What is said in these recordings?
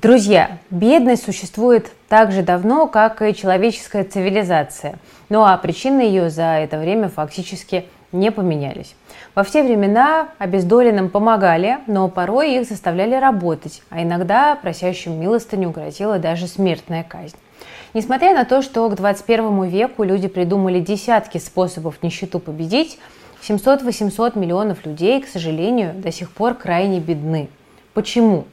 Друзья, бедность существует так же давно, как и человеческая цивилизация. Ну а причины ее за это время фактически не поменялись. Во все времена обездоленным помогали, но порой их заставляли работать, а иногда просящим милостыню грозила даже смертная казнь. Несмотря на то, что к 21 веку люди придумали десятки способов нищету победить, 700-800 миллионов людей, к сожалению, до сих пор крайне бедны. Почему?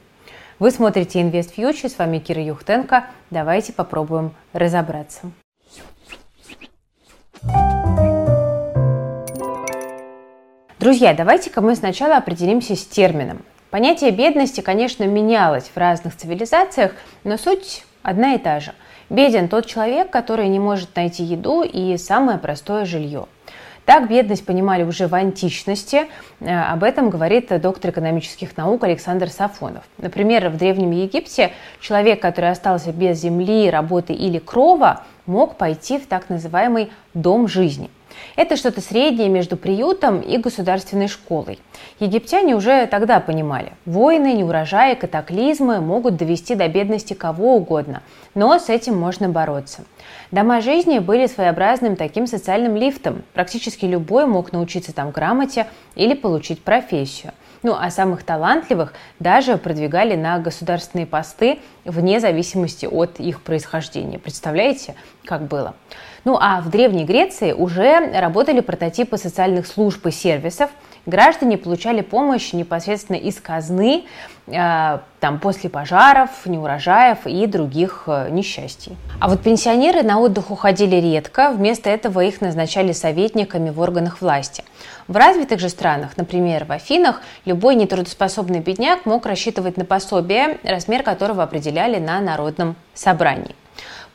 Вы смотрите Invest Future, с вами Кира Юхтенко. Давайте попробуем разобраться. Друзья, давайте-ка мы сначала определимся с термином. Понятие бедности, конечно, менялось в разных цивилизациях, но суть одна и та же. Беден тот человек, который не может найти еду и самое простое жилье – так бедность понимали уже в античности. Э, об этом говорит доктор экономических наук Александр Сафонов. Например, в Древнем Египте человек, который остался без земли, работы или крова, мог пойти в так называемый дом жизни. Это что-то среднее между приютом и государственной школой. Египтяне уже тогда понимали, войны, неурожаи, катаклизмы могут довести до бедности кого угодно, но с этим можно бороться. Дома жизни были своеобразным таким социальным лифтом. Практически любой мог научиться там грамоте или получить профессию. Ну а самых талантливых даже продвигали на государственные посты вне зависимости от их происхождения. Представляете, как было? Ну а в Древней Греции уже работали прототипы социальных служб и сервисов. Граждане получали помощь непосредственно из казны, э, там, после пожаров, неурожаев и других э, несчастий. А вот пенсионеры на отдых уходили редко, вместо этого их назначали советниками в органах власти. В развитых же странах, например, в Афинах, любой нетрудоспособный бедняк мог рассчитывать на пособие, размер которого определяли на народном собрании.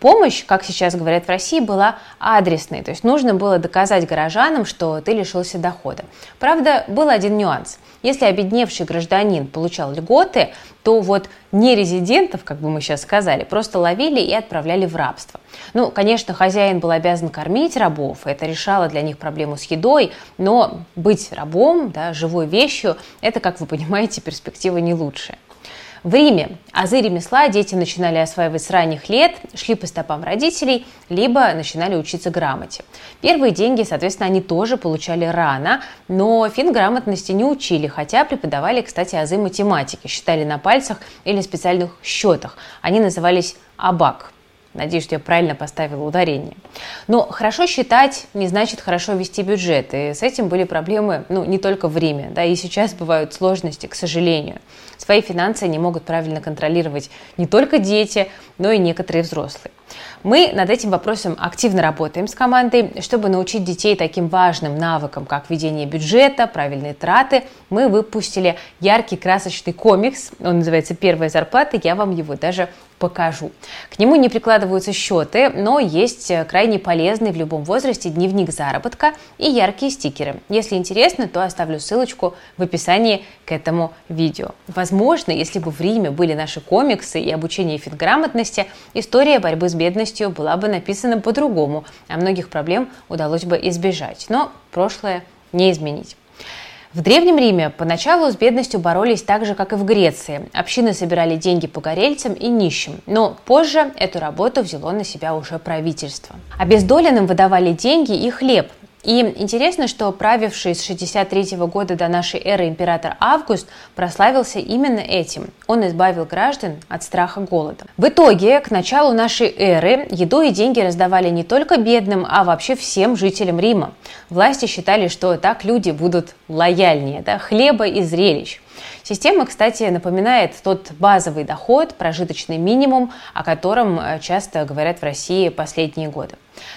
Помощь, как сейчас говорят в России, была адресной, то есть нужно было доказать горожанам, что ты лишился дохода. Правда, был один нюанс. Если обедневший гражданин получал льготы, то вот нерезидентов, как бы мы сейчас сказали, просто ловили и отправляли в рабство. Ну, конечно, хозяин был обязан кормить рабов, это решало для них проблему с едой, но быть рабом, да, живой вещью, это, как вы понимаете, перспектива не лучшая. В Риме азы ремесла дети начинали осваивать с ранних лет, шли по стопам родителей, либо начинали учиться грамоте. Первые деньги, соответственно, они тоже получали рано, но финграмотности не учили, хотя преподавали, кстати, азы математики, считали на пальцах или специальных счетах. Они назывались абак. Надеюсь, что я правильно поставила ударение. Но хорошо считать не значит хорошо вести бюджет. И с этим были проблемы ну, не только в Риме. Да, и сейчас бывают сложности, к сожалению. Свои финансы не могут правильно контролировать не только дети, но и некоторые взрослые. Мы над этим вопросом активно работаем с командой. Чтобы научить детей таким важным навыкам, как ведение бюджета, правильные траты, мы выпустили яркий красочный комикс. Он называется «Первая зарплата». Я вам его даже покажу. К нему не прикладываются счеты, но есть крайне полезный в любом возрасте дневник заработка и яркие стикеры. Если интересно, то оставлю ссылочку в описании к этому видео. Возможно, если бы в Риме были наши комиксы и обучение финграмотности, история борьбы с бедностью была бы написана по-другому, а многих проблем удалось бы избежать. Но прошлое не изменить. В Древнем Риме поначалу с бедностью боролись так же, как и в Греции. Общины собирали деньги погорельцам и нищим, но позже эту работу взяло на себя уже правительство. Обездоленным выдавали деньги и хлеб, и интересно, что правивший с 63 года до нашей эры император Август прославился именно этим. Он избавил граждан от страха голода. В итоге, к началу нашей эры еду и деньги раздавали не только бедным, а вообще всем жителям Рима. Власти считали, что так люди будут лояльнее, да, хлеба и зрелищ. Система, кстати, напоминает тот базовый доход, прожиточный минимум, о котором э, часто говорят в России последние годы.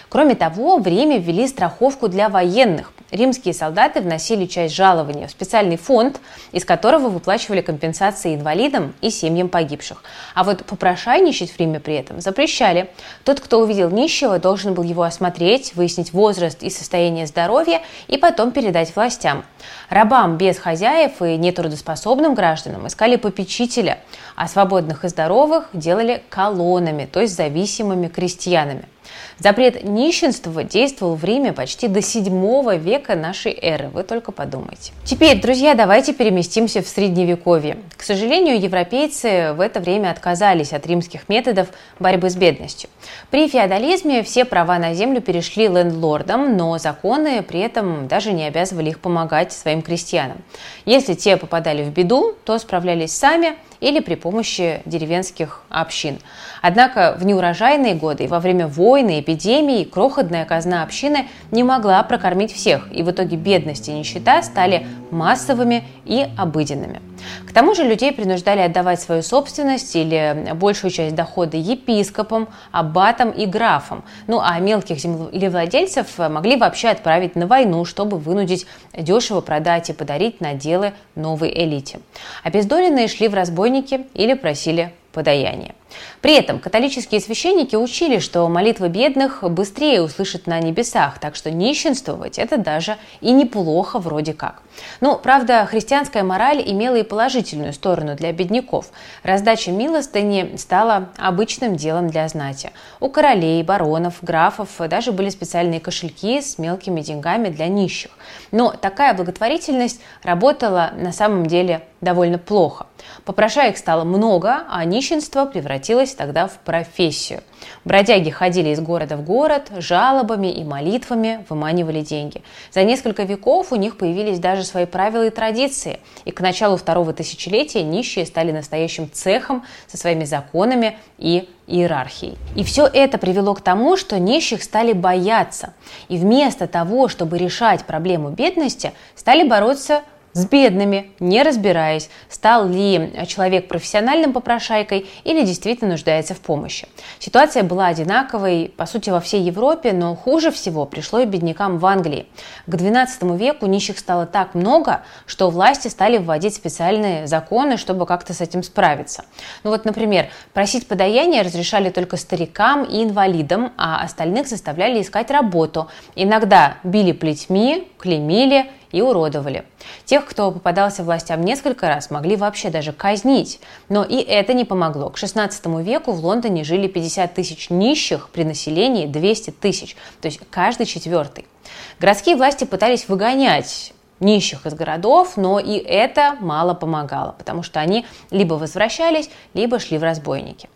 Кроме того, в Риме ввели страховку для военных. Римские солдаты вносили часть жалования в специальный фонд, из которого выплачивали компенсации инвалидам и семьям погибших. А вот попрошайничать в Риме при этом запрещали. Тот, кто увидел нищего, должен был его осмотреть, выяснить возраст и состояние здоровья и потом передать властям. Рабам без хозяев и нетрудоспособным гражданам искали попечителя, а свободных и здоровых делали колоннами, то есть зависимыми крестьянами. Запрет нищенства действовал в Риме почти до 7 века нашей эры, вы только подумайте. Теперь, друзья, давайте переместимся в Средневековье. К сожалению, европейцы в это время отказались от римских методов борьбы с бедностью. При феодализме все права на землю перешли лендлордам, но законы при этом даже не обязывали их помогать своим крестьянам. Если те попадали в беду, то справлялись сами или при помощи деревенских общин. Однако в неурожайные годы и во время войны, эпидемии крохотная казна общины не могла прокормить всех, и в итоге бедность и нищета стали массовыми и обыденными. К тому же людей принуждали отдавать свою собственность или большую часть дохода епископам, аббатам и графам. Ну а мелких землевладельцев могли вообще отправить на войну, чтобы вынудить дешево продать и подарить наделы новой элите. Обездоленные шли в разбойники или просили подаяние. При этом католические священники учили, что молитвы бедных быстрее услышат на небесах, так что нищенствовать это даже и неплохо вроде как. Ну, правда, христианская мораль имела и положительную сторону для бедняков. Раздача милостыни стала обычным делом для знати. У королей, баронов, графов даже были специальные кошельки с мелкими деньгами для нищих. Но такая благотворительность работала на самом деле довольно плохо. Попрошаек стало много, а нищенство превратилось тогда в профессию. Бродяги ходили из города в город, жалобами и молитвами выманивали деньги. За несколько веков у них появились даже свои правила и традиции, и к началу второго тысячелетия нищие стали настоящим цехом со своими законами и иерархией. И все это привело к тому, что нищих стали бояться. И вместо того, чтобы решать проблему бедности, стали бороться с бедными, не разбираясь, стал ли человек профессиональным попрошайкой или действительно нуждается в помощи. Ситуация была одинаковой, по сути, во всей Европе, но хуже всего пришло и беднякам в Англии. К XII веку нищих стало так много, что власти стали вводить специальные законы, чтобы как-то с этим справиться. Ну вот, например, просить подаяние разрешали только старикам и инвалидам, а остальных заставляли искать работу. Иногда били плетьми, клеймили и уродовали. Тех, кто попадался властям несколько раз, могли вообще даже казнить. Но и это не помогло. К XVI веку в Лондоне жили 50 тысяч нищих при населении 200 тысяч, то есть каждый четвертый. Городские власти пытались выгонять нищих из городов, но и это мало помогало, потому что они либо возвращались, либо шли в разбойники.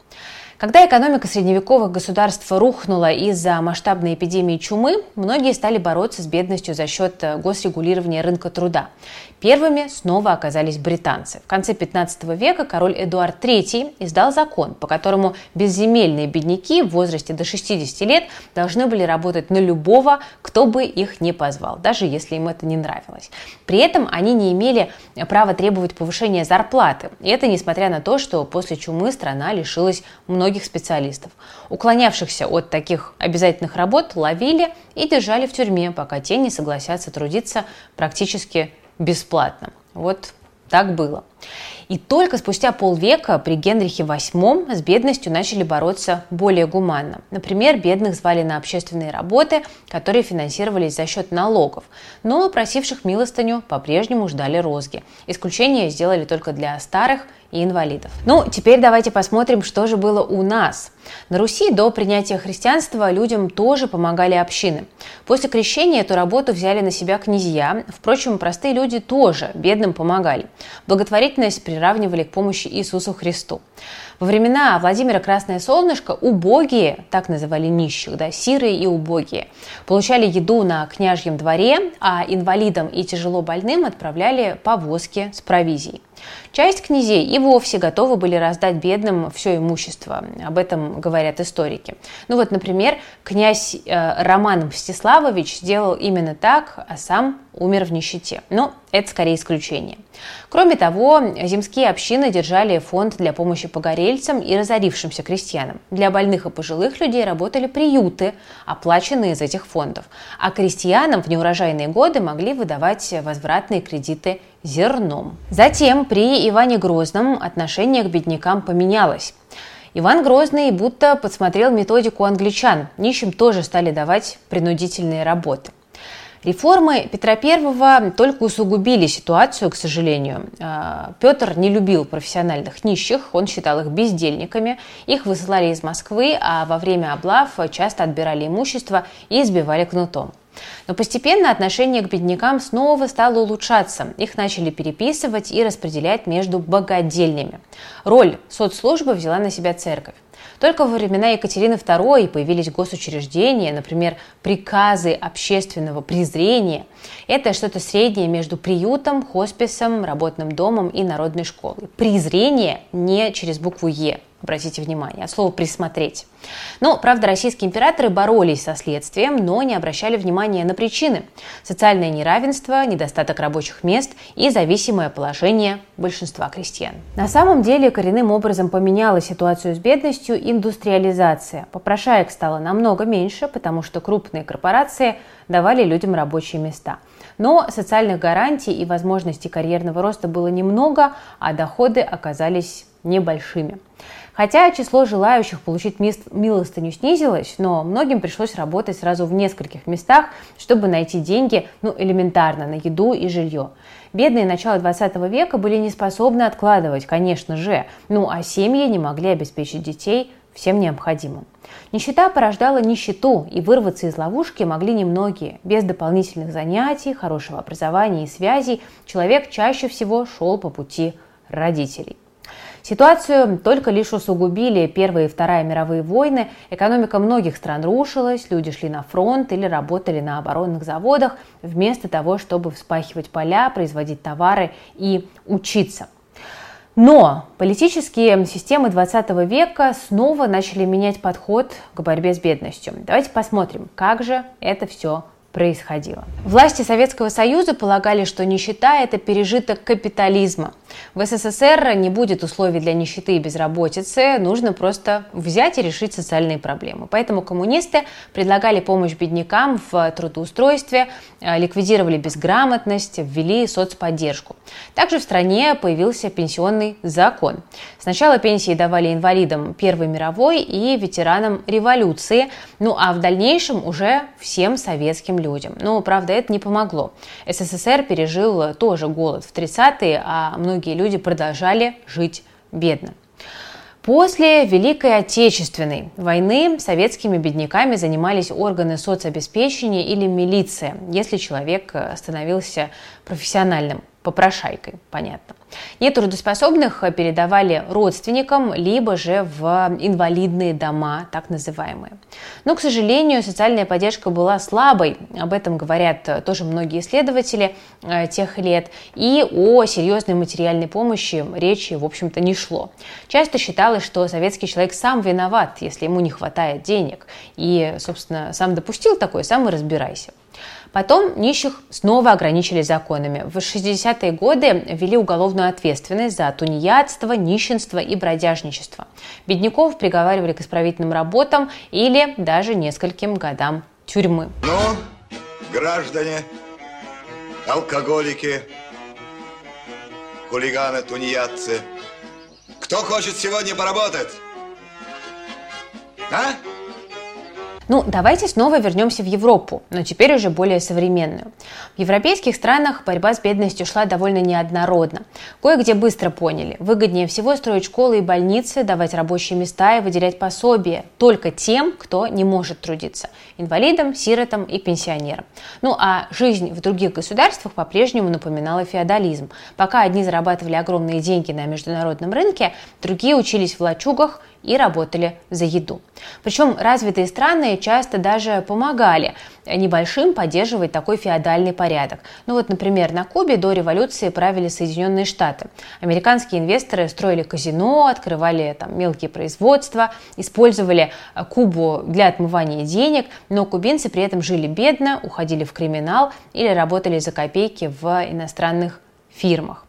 Когда экономика средневековых государств рухнула из-за масштабной эпидемии чумы, многие стали бороться с бедностью за счет э, госрегулирования рынка труда. Первыми снова оказались британцы. В конце 15 века король Эдуард III издал закон, по которому безземельные бедняки в возрасте до 60 лет должны были работать на любого, кто бы их не позвал, даже если им это не нравилось. При этом они не имели права требовать повышения зарплаты. И это несмотря на то, что после чумы страна лишилась многих специалистов. Уклонявшихся от таких обязательных работ ловили и держали в тюрьме, пока те не согласятся трудиться практически бесплатно. Вот так было. И только спустя полвека при Генрихе VIII с бедностью начали бороться более гуманно. Например, бедных звали на общественные работы, которые финансировались за счет налогов. Но просивших милостыню по-прежнему ждали розги. Исключение сделали только для старых и инвалидов. Ну, теперь давайте посмотрим, что же было у нас. На Руси до принятия христианства людям тоже помогали общины. После крещения эту работу взяли на себя князья. Впрочем, простые люди тоже бедным помогали. Благотворительность приравнивали к помощи Иисусу Христу. Во времена Владимира Красное Солнышко убогие, так называли нищих, да, сирые и убогие, получали еду на княжьем дворе, а инвалидам и тяжело больным отправляли повозки с провизией. Часть князей и вовсе готовы были раздать бедным все имущество. Об этом говорят историки. Ну вот, например, князь э, Роман Мстиславович сделал именно так, а сам умер в нищете. Но это скорее исключение. Кроме того, земские общины держали фонд для помощи погорельцам и разорившимся крестьянам. Для больных и пожилых людей работали приюты, оплаченные из этих фондов. А крестьянам в неурожайные годы могли выдавать возвратные кредиты зерном. Затем при Иване Грозном отношение к беднякам поменялось. Иван Грозный будто подсмотрел методику англичан. Нищим тоже стали давать принудительные работы. Реформы Петра I только усугубили ситуацию, к сожалению. А, Петр не любил профессиональных нищих, он считал их бездельниками, их высылали из Москвы, а во время облав часто отбирали имущество и избивали кнутом. Но постепенно отношение к беднякам снова стало улучшаться. Их начали переписывать и распределять между богадельнями. Роль соцслужбы взяла на себя церковь. Только во времена Екатерины II появились госучреждения, например, приказы общественного презрения. Это что-то среднее между приютом, хосписом, работным домом и народной школой. Презрение не через букву «Е», обратите внимание, от слова «присмотреть». Но, правда, российские императоры боролись со следствием, но не обращали внимания на причины. Социальное неравенство, недостаток рабочих мест и зависимое положение большинства крестьян. На самом деле коренным образом поменяла ситуацию с бедностью индустриализация. Попрошаек стало намного меньше, потому что крупные корпорации давали людям рабочие места. Но социальных гарантий и возможностей карьерного роста было немного, а доходы оказались небольшими. Хотя число желающих получить милостыню снизилось, но многим пришлось работать сразу в нескольких местах, чтобы найти деньги, ну, элементарно, на еду и жилье. Бедные начала 20 века были не способны откладывать, конечно же, ну а семьи не могли обеспечить детей всем необходимым. Нищета порождала нищету, и вырваться из ловушки могли немногие. Без дополнительных занятий, хорошего образования и связей человек чаще всего шел по пути родителей. Ситуацию только лишь усугубили Первая и Вторая мировые войны. Экономика многих стран рушилась, люди шли на фронт или работали на оборонных заводах, вместо того, чтобы вспахивать поля, производить товары и учиться. Но политические системы 20 века снова начали менять подход к борьбе с бедностью. Давайте посмотрим, как же это все происходило. Власти Советского Союза полагали, что нищета – это пережиток капитализма. В СССР не будет условий для нищеты и безработицы, нужно просто взять и решить социальные проблемы. Поэтому коммунисты предлагали помощь беднякам в трудоустройстве, э, ликвидировали безграмотность, ввели соцподдержку. Также в стране появился пенсионный закон. Сначала пенсии давали инвалидам Первой мировой и ветеранам революции, ну а в дальнейшем уже всем советским людям. Но, правда, это не помогло. СССР пережил тоже голод в 30-е, а многие люди продолжали жить бедно. После Великой Отечественной войны советскими бедняками занимались органы соцобеспечения или милиция, если человек становился профессиональным попрошайкой, понятно. Нетрудоспособных передавали родственникам, либо же в инвалидные дома, так называемые. Но, к сожалению, социальная поддержка была слабой, об этом говорят тоже многие исследователи э, тех лет, и о серьезной материальной помощи речи, в общем-то, не шло. Часто считалось, что советский человек сам виноват, если ему не хватает денег, и, собственно, сам допустил такое, сам и разбирайся. Потом нищих снова ограничили законами. В 60-е годы ввели уголовную ответственность за тунеядство, нищенство и бродяжничество. Бедняков приговаривали к исправительным работам или даже нескольким годам тюрьмы. Ну, граждане, алкоголики, хулиганы, тунеядцы, кто хочет сегодня поработать? А? Ну, давайте снова вернемся в Европу, но теперь уже более современную. В европейских странах борьба с бедностью шла довольно неоднородно. Кое-где быстро поняли, выгоднее всего строить школы и больницы, давать рабочие места и выделять пособия только тем, кто не может трудиться – инвалидам, сиротам и пенсионерам. Ну а жизнь в других государствах по-прежнему напоминала феодализм. Пока одни зарабатывали огромные деньги на международном рынке, другие учились в лачугах и работали за еду. Причем развитые страны часто даже помогали небольшим поддерживать такой феодальный порядок. Ну вот, например, на Кубе до революции правили Соединенные Штаты. Американские инвесторы строили казино, открывали там мелкие производства, использовали э, Кубу для отмывания денег, но кубинцы при этом жили бедно, уходили в криминал или работали за копейки в иностранных фирмах.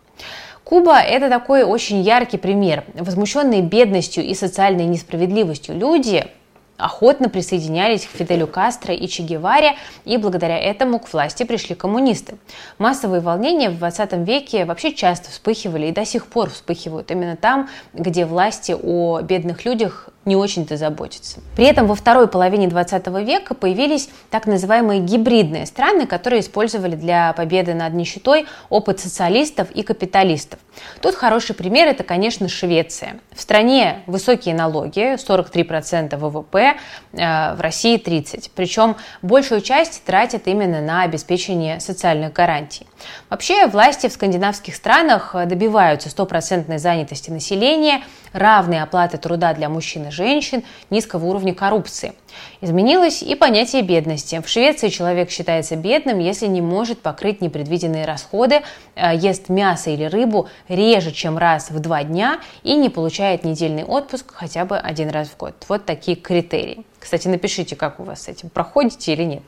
Куба – это такой очень яркий пример. Возмущенные бедностью и социальной несправедливостью люди охотно присоединялись к Фиделю Кастро и Че Геваре, и благодаря этому к власти пришли коммунисты. Массовые волнения в 20 веке вообще часто вспыхивали и до сих пор вспыхивают именно там, где власти о бедных людях не очень-то заботится. При этом во второй половине 20 века появились так называемые гибридные страны, которые использовали для победы над нищетой опыт социалистов и капиталистов. Тут хороший пример – это, конечно, Швеция. В стране высокие налоги, 43% ВВП, э, в России 30%. Причем большую часть тратят именно на обеспечение социальных гарантий. Вообще, власти в скандинавских странах добиваются стопроцентной занятости населения, равной оплаты труда для мужчин и женщин, низкого уровня коррупции. Изменилось и понятие бедности. В Швеции человек считается бедным, если не может покрыть непредвиденные расходы, э, ест мясо или рыбу реже, чем раз в два дня и не получает недельный отпуск хотя бы один раз в год. Вот такие критерии. Кстати, напишите, как у вас с этим, проходите или нет.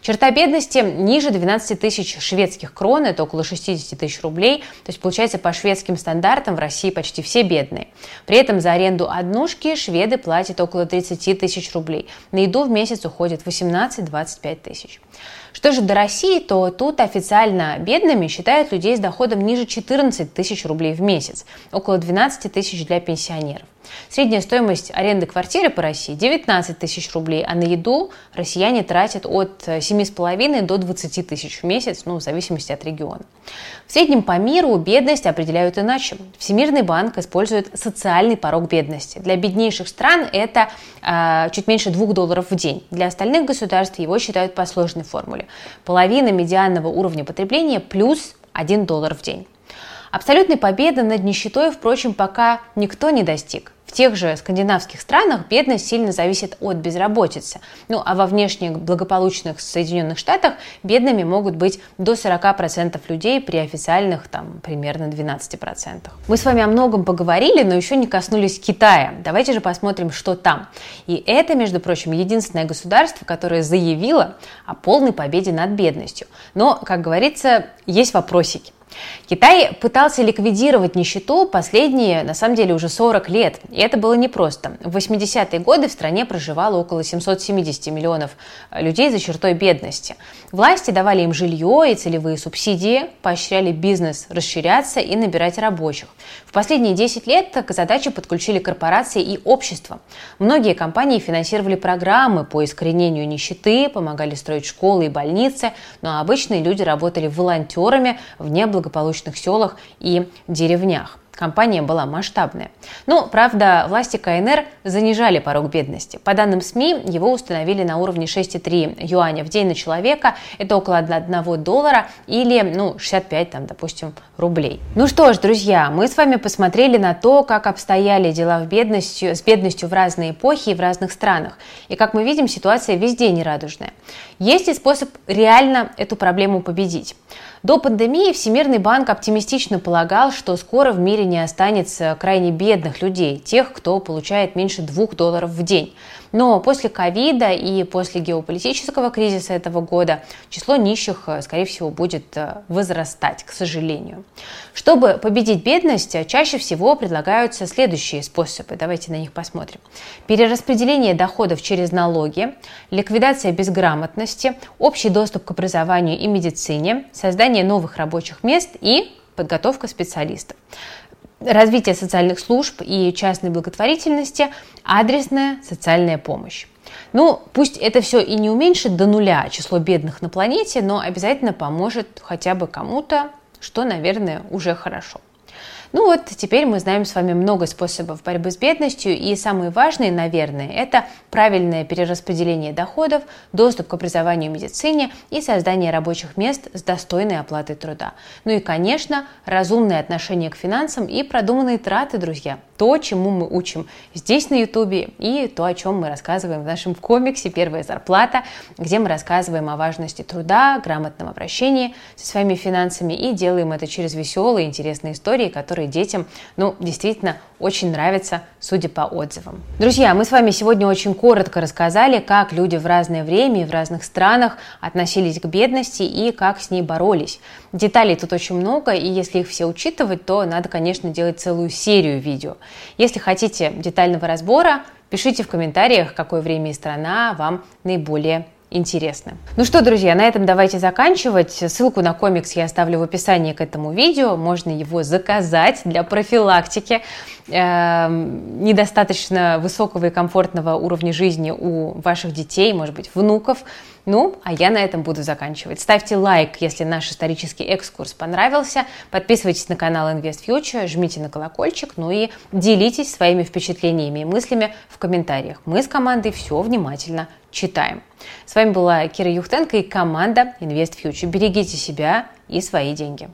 Черта бедности ниже 12 тысяч шведских крон, это около 60 тысяч рублей. То есть, получается, по шведским стандартам в России почти все бедные. При этом за аренду однушки шведы платят около 30 тысяч рублей. На еду в месяц уходит 18-25 тысяч. Что же до России, то тут официально бедными считают людей с доходом ниже 14 тысяч рублей в месяц, около 12 тысяч для пенсионеров. Средняя стоимость аренды квартиры по России 19 тысяч рублей, а на еду россияне тратят от 7,5 до 20 тысяч в месяц, ну, в зависимости от региона. В среднем по миру бедность определяют иначе. Всемирный банк использует социальный порог бедности. Для беднейших стран это э, чуть меньше 2 долларов в день. Для остальных государств его считают по сложной формуле. Половина медианного уровня потребления плюс 1 доллар в день. Абсолютной победы над нищетой, впрочем, пока никто не достиг. В тех же скандинавских странах бедность сильно зависит от безработицы. Ну а во внешне благополучных Соединенных Штатах бедными могут быть до 40% людей при официальных там примерно 12%. Мы с вами о многом поговорили, но еще не коснулись Китая. Давайте же посмотрим, что там. И это, между прочим, единственное государство, которое заявило о полной победе над бедностью. Но, как говорится, есть вопросики. Китай пытался ликвидировать нищету последние, на самом деле, уже 40 лет. И это было непросто. В 80-е годы в стране проживало около 770 миллионов э, людей за чертой бедности. Власти давали им жилье и целевые субсидии, поощряли бизнес расширяться и набирать рабочих. В последние 10 лет к задаче подключили корпорации и общество. Многие компании финансировали программы по искоренению нищеты, помогали строить школы и больницы, но обычные люди работали волонтерами в неблагополучных селах и деревнях. Компания была масштабная. Но, правда, власти КНР занижали порог бедности. По данным СМИ, его установили на уровне 6,3 юаня в день на человека. Это около 1 доллара или, ну, 65, там, допустим, рублей. Ну что ж, друзья, мы с вами посмотрели на то, как обстояли дела в бедностью, с бедностью в разные эпохи и в разных странах. И, как мы видим, ситуация везде нерадужная. Есть ли способ реально эту проблему победить? До пандемии Всемирный банк оптимистично полагал, что скоро в мире не останется крайне бедных людей, тех, кто получает меньше 2 долларов в день. Но после ковида и после геополитического кризиса этого года число нищих, э, скорее всего, будет э, возрастать, к сожалению. Чтобы победить бедность, э, чаще всего предлагаются следующие способы. Давайте на них посмотрим. Перераспределение доходов через налоги, ликвидация безграмотности, общий доступ к образованию и медицине, создание новых рабочих мест и подготовка специалистов развитие социальных служб и частной благотворительности, адресная социальная помощь. Ну, пусть это все и не уменьшит до нуля число бедных на планете, но обязательно поможет хотя бы кому-то, что, наверное, уже хорошо. Ну вот, теперь мы знаем с вами много способов борьбы с бедностью, и самые важные, наверное, это правильное перераспределение доходов, доступ к образованию и медицине и создание рабочих мест с достойной оплатой труда. Ну и, конечно, разумное отношение к финансам и продуманные траты, друзья. То, чему мы учим здесь на Ютубе и то, о чем мы рассказываем в нашем комиксе «Первая зарплата», где мы рассказываем о важности труда, грамотном обращении со своими финансами и делаем это через веселые, интересные истории, которые которые детям, ну, действительно очень нравятся, судя по отзывам. Друзья, мы с вами сегодня очень коротко рассказали, как люди в разное время и в разных странах относились к бедности и как с ней боролись. Деталей тут очень много, и если их все учитывать, то надо, конечно, делать целую серию видео. Если хотите детального разбора, пишите в комментариях, какое время и страна вам наиболее интересны. Ну что, друзья, на этом давайте заканчивать. Ссылку на комикс я оставлю в описании к этому видео. Можно его заказать для профилактики э, недостаточно высокого и комфортного уровня жизни у ваших детей, может быть, внуков. Ну, а я на этом буду заканчивать. Ставьте лайк, если наш исторический экскурс понравился. Подписывайтесь на канал Invest Future, жмите на колокольчик, ну и делитесь своими впечатлениями и мыслями в комментариях. Мы с командой все внимательно читаем. С вами была Кира Юхтенко и команда Invest Future. Берегите себя и свои деньги.